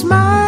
smile.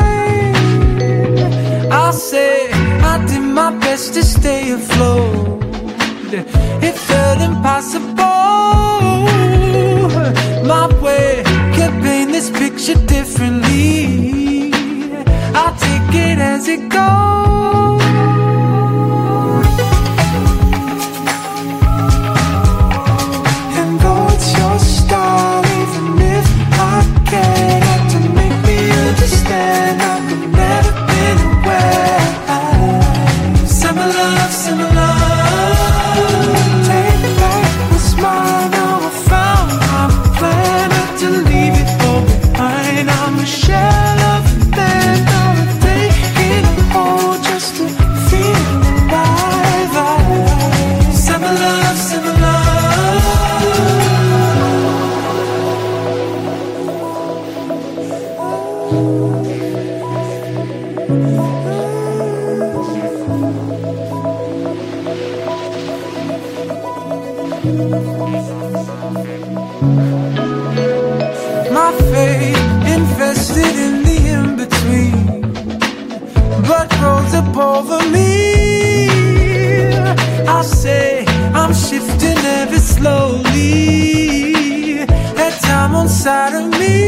slowly. That time on side of me.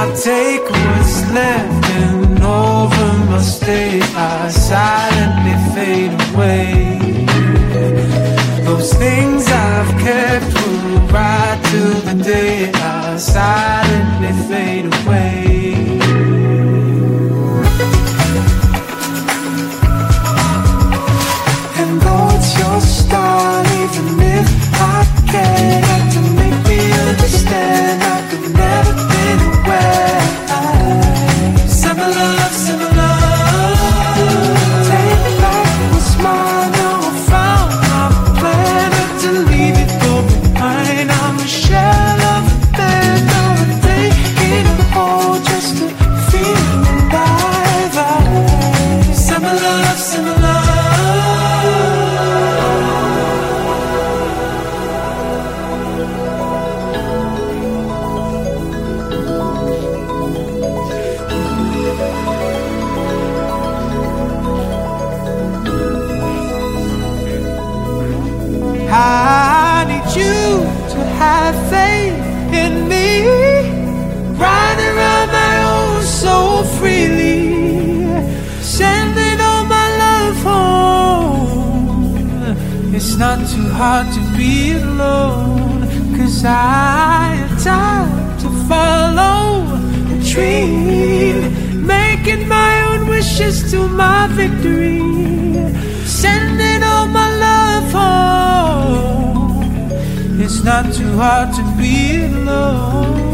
I take what's left and over my state. I silently fade away. It's not too hard to be alone. Cause I have time to follow a dream. Making my own wishes to my victory. Sending all my love home. It's not too hard to be alone.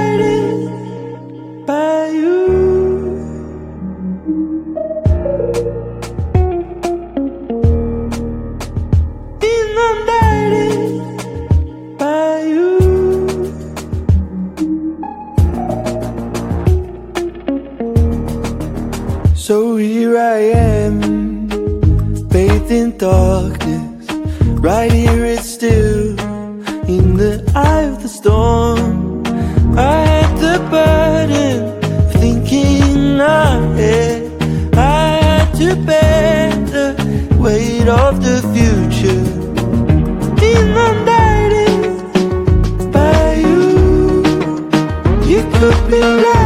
guided by you. So here I am, bathed in darkness. Right here, it's still in the eye of the storm burden thinking ahead, I had to bear the weight of the future. Inundated by you, you could be. Like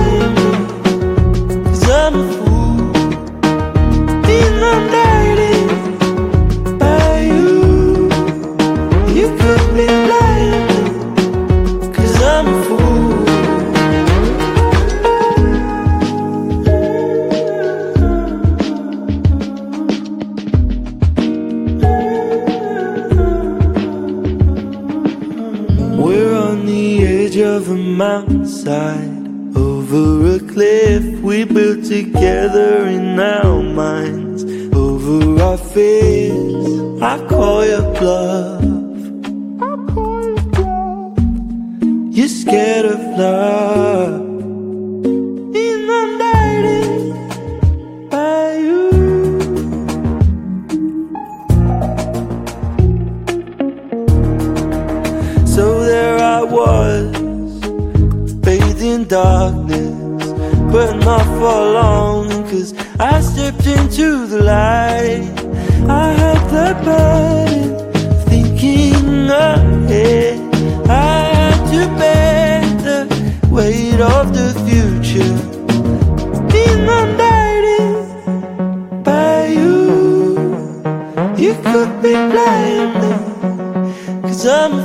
Love. Sometimes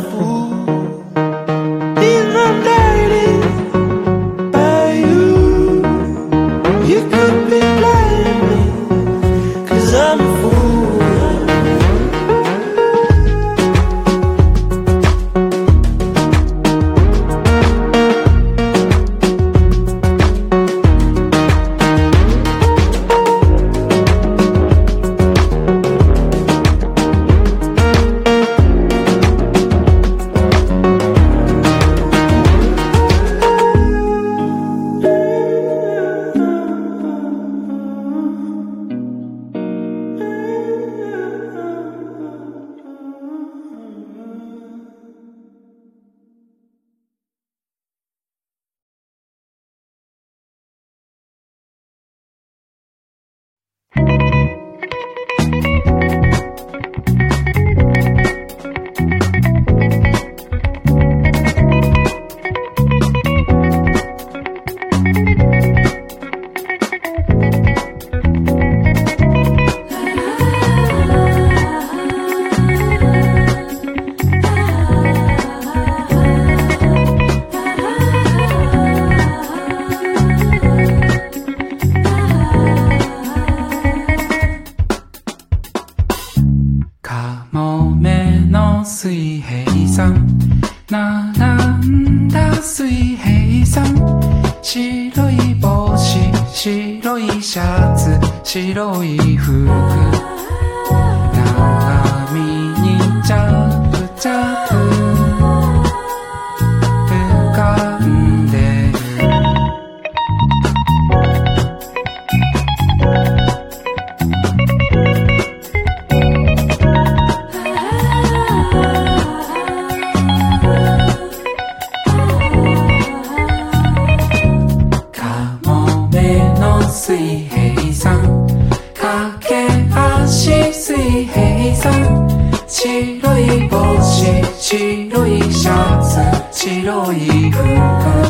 の水平さん。並んだ水平さん。白い帽子白いシャツ白い服。白い帽子白いシャツ白い服。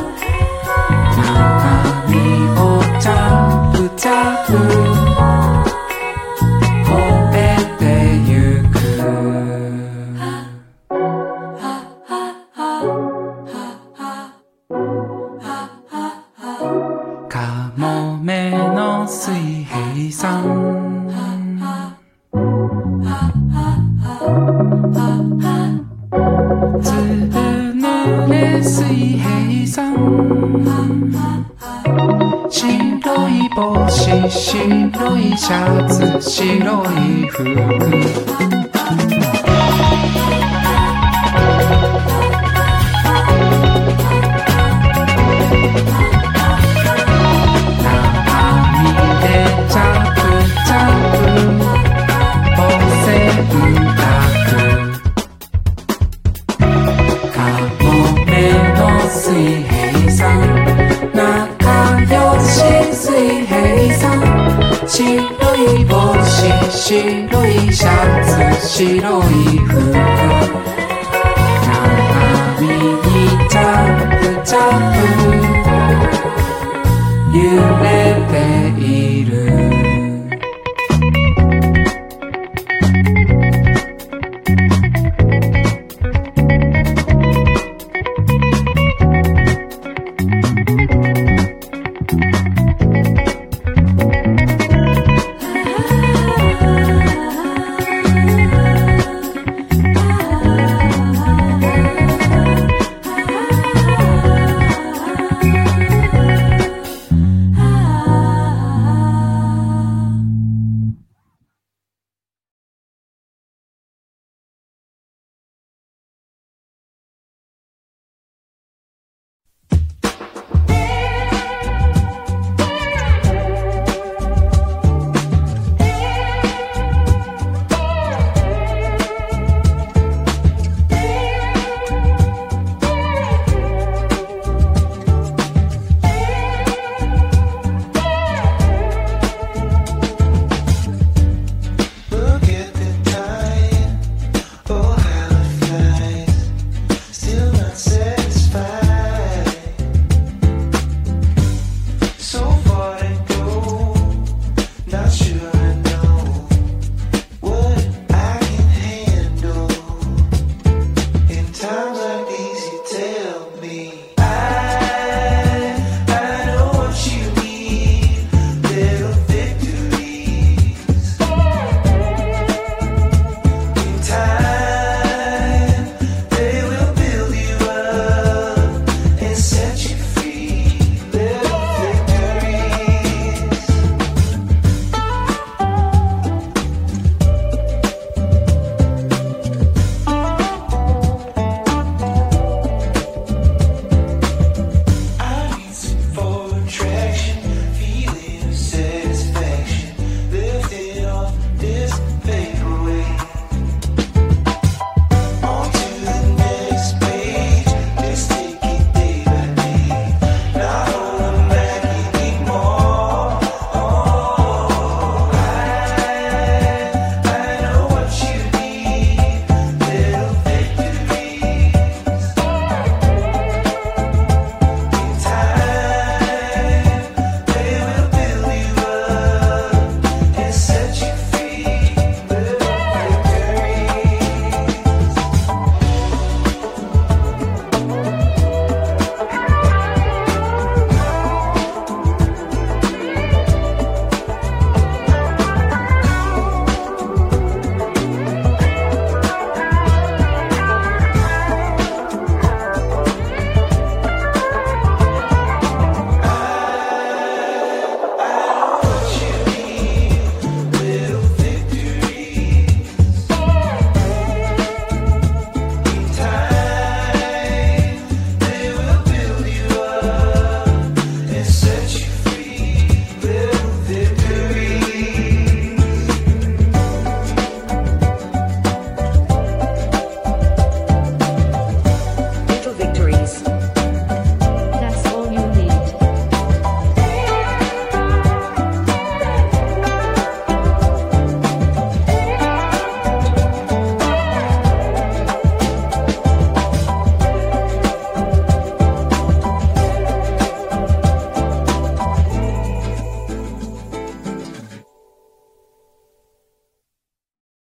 白いシャツ白い服。